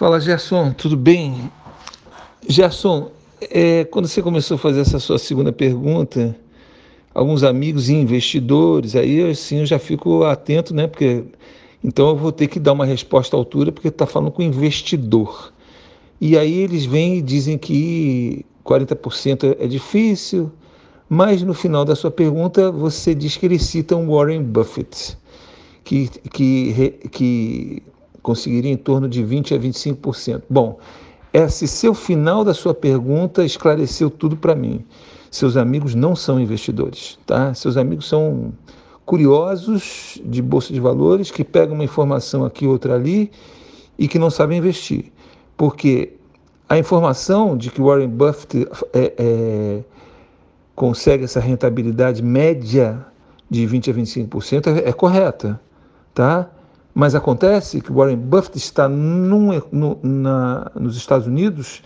Fala, Gerson, tudo bem? Gerson, é, quando você começou a fazer essa sua segunda pergunta, alguns amigos e investidores, aí assim eu já fico atento, né? Porque então eu vou ter que dar uma resposta à altura, porque está falando com investidor. E aí eles vêm e dizem que 40% é difícil, mas no final da sua pergunta você diz que eles citam Warren Buffett, que, que, que conseguiria em torno de 20% a 25%. Bom, esse seu final da sua pergunta esclareceu tudo para mim. Seus amigos não são investidores, tá? Seus amigos são curiosos de bolsa de valores que pegam uma informação aqui outra ali e que não sabem investir, porque a informação de que Warren Buffett é, é, consegue essa rentabilidade média de 20 a 25% é, é correta, tá? Mas acontece que Warren Buffett está num, no, na, nos Estados Unidos,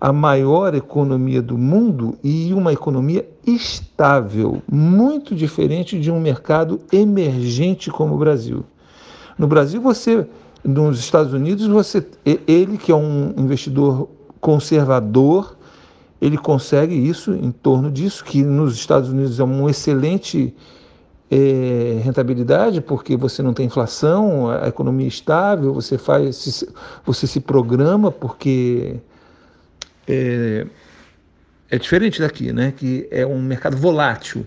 a maior economia do mundo e uma economia estável, muito diferente de um mercado emergente como o Brasil. No Brasil, você, nos Estados Unidos, você, ele que é um investidor conservador, ele consegue isso em torno disso, que nos Estados Unidos é um excelente é, rentabilidade, porque você não tem inflação, a economia é estável, você faz, você se programa, porque é, é diferente daqui, né? Que é um mercado volátil.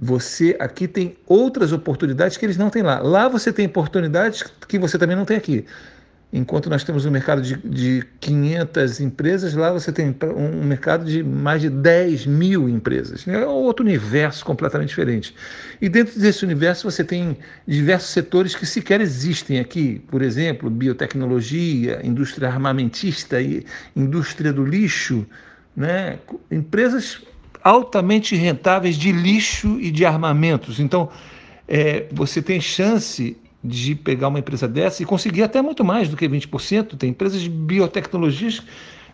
Você aqui tem outras oportunidades que eles não têm lá. Lá você tem oportunidades que você também não tem aqui. Enquanto nós temos um mercado de, de 500 empresas, lá você tem um mercado de mais de 10 mil empresas. É outro universo completamente diferente. E dentro desse universo você tem diversos setores que sequer existem aqui. Por exemplo, biotecnologia, indústria armamentista, indústria do lixo, né? empresas altamente rentáveis de lixo e de armamentos. Então, é, você tem chance de pegar uma empresa dessa e conseguir até muito mais do que 20%. Tem empresas de biotecnologias,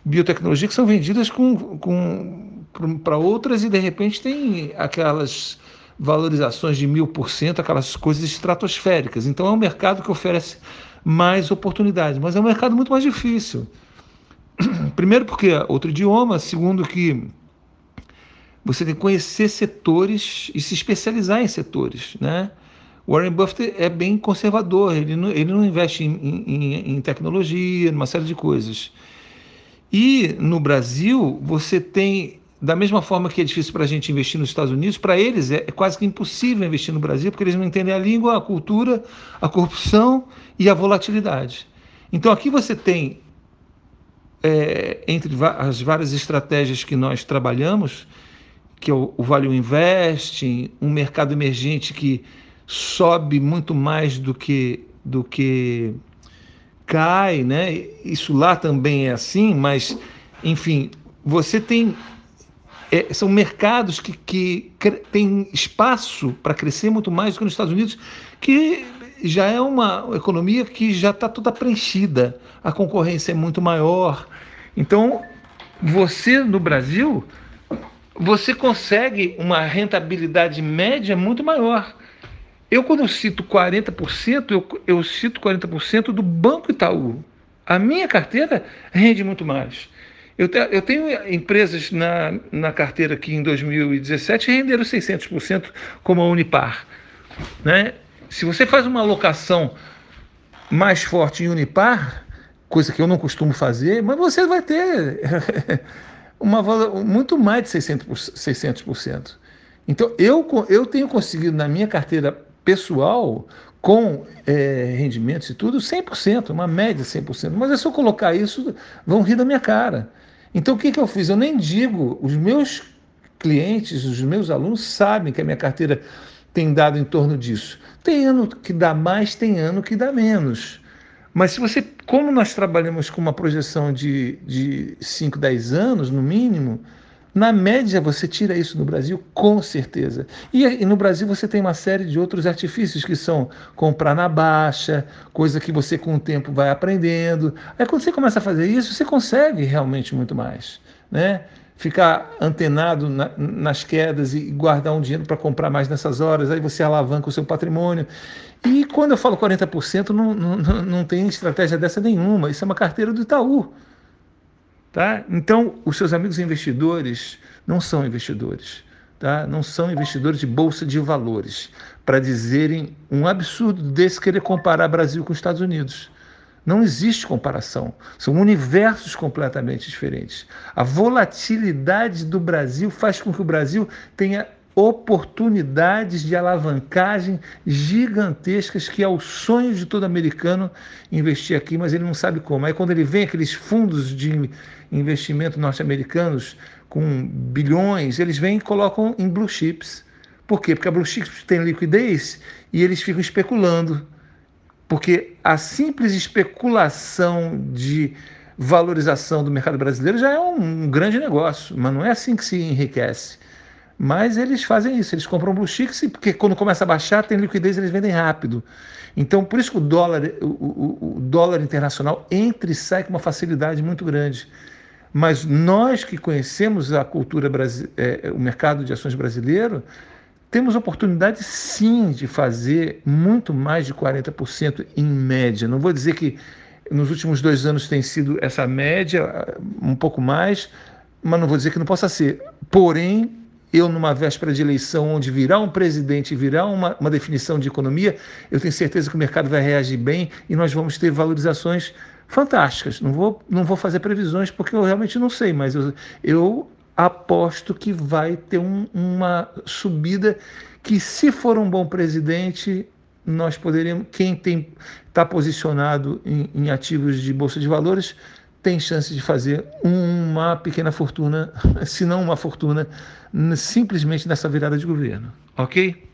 biotecnologia que são vendidas com, com, para outras e de repente tem aquelas valorizações de mil por cento, aquelas coisas estratosféricas. Então é um mercado que oferece mais oportunidades, mas é um mercado muito mais difícil. Primeiro porque é outro idioma, segundo que você tem que conhecer setores e se especializar em setores, né? Warren Buffett é bem conservador, ele não, ele não investe em, em, em tecnologia, numa série de coisas. E no Brasil, você tem, da mesma forma que é difícil para a gente investir nos Estados Unidos, para eles é, é quase que impossível investir no Brasil, porque eles não entendem a língua, a cultura, a corrupção e a volatilidade. Então aqui você tem, é, entre as várias estratégias que nós trabalhamos, que é o, o Value Invest, um mercado emergente que sobe muito mais do que do que cai, né? Isso lá também é assim, mas enfim, você tem é, são mercados que, que têm espaço para crescer muito mais do que nos Estados Unidos, que já é uma economia que já está toda preenchida, a concorrência é muito maior. Então, você no Brasil, você consegue uma rentabilidade média muito maior. Eu, quando eu cito 40%, eu, eu cito 40% do Banco Itaú. A minha carteira rende muito mais. Eu, te, eu tenho empresas na, na carteira que em 2017 renderam 600%, como a Unipar. Né? Se você faz uma alocação mais forte em Unipar, coisa que eu não costumo fazer, mas você vai ter uma, muito mais de 600%. 600%. Então, eu, eu tenho conseguido na minha carteira pessoal com é, rendimentos e tudo, 100%, uma média 100%. Mas se eu colocar isso, vão rir da minha cara. Então o que, que eu fiz? Eu nem digo, os meus clientes, os meus alunos sabem que a minha carteira tem dado em torno disso. Tem ano que dá mais, tem ano que dá menos. Mas se você, como nós trabalhamos com uma projeção de, de 5, 10 anos, no mínimo, na média, você tira isso no Brasil, com certeza. E, no Brasil você tem uma série de outros artifícios que são comprar na baixa, coisa que você com o tempo vai aprendendo. Aí quando você começa a fazer isso, você consegue realmente muito mais. né? ficar antenado na, nas quedas e guardar um dinheiro para comprar mais nessas horas, aí você alavanca o seu patrimônio. E quando eu falo 40%, não, não, não tem estratégia dessa nenhuma, isso é uma carteira do Itaú. Tá? Então, os seus amigos investidores não são investidores, tá? não são investidores de bolsa de valores, para dizerem um absurdo desse querer comparar Brasil com os Estados Unidos. Não existe comparação. São universos completamente diferentes. A volatilidade do Brasil faz com que o Brasil tenha oportunidades de alavancagem gigantescas que é o sonho de todo americano investir aqui, mas ele não sabe como. Aí quando ele vem aqueles fundos de investimento norte-americanos com bilhões, eles vêm e colocam em blue chips. Por quê? Porque a blue chips tem liquidez e eles ficam especulando porque a simples especulação de valorização do mercado brasileiro já é um grande negócio, mas não é assim que se enriquece. Mas eles fazem isso, eles compram blue chips porque quando começa a baixar tem liquidez, eles vendem rápido. Então, por isso que o dólar, o, o, o dólar internacional entra e sai com uma facilidade muito grande. Mas nós que conhecemos a cultura, é, o mercado de ações brasileiro, temos oportunidade sim de fazer muito mais de 40% em média. Não vou dizer que nos últimos dois anos tem sido essa média, um pouco mais, mas não vou dizer que não possa ser. Porém, eu, numa véspera de eleição, onde virá um presidente virá uma, uma definição de economia, eu tenho certeza que o mercado vai reagir bem e nós vamos ter valorizações fantásticas. Não vou, não vou fazer previsões porque eu realmente não sei, mas eu, eu aposto que vai ter um, uma subida que, se for um bom presidente, nós poderíamos, quem está posicionado em, em ativos de bolsa de valores, tem chance de fazer uma pequena fortuna, se não uma fortuna, simplesmente nessa virada de governo. Ok?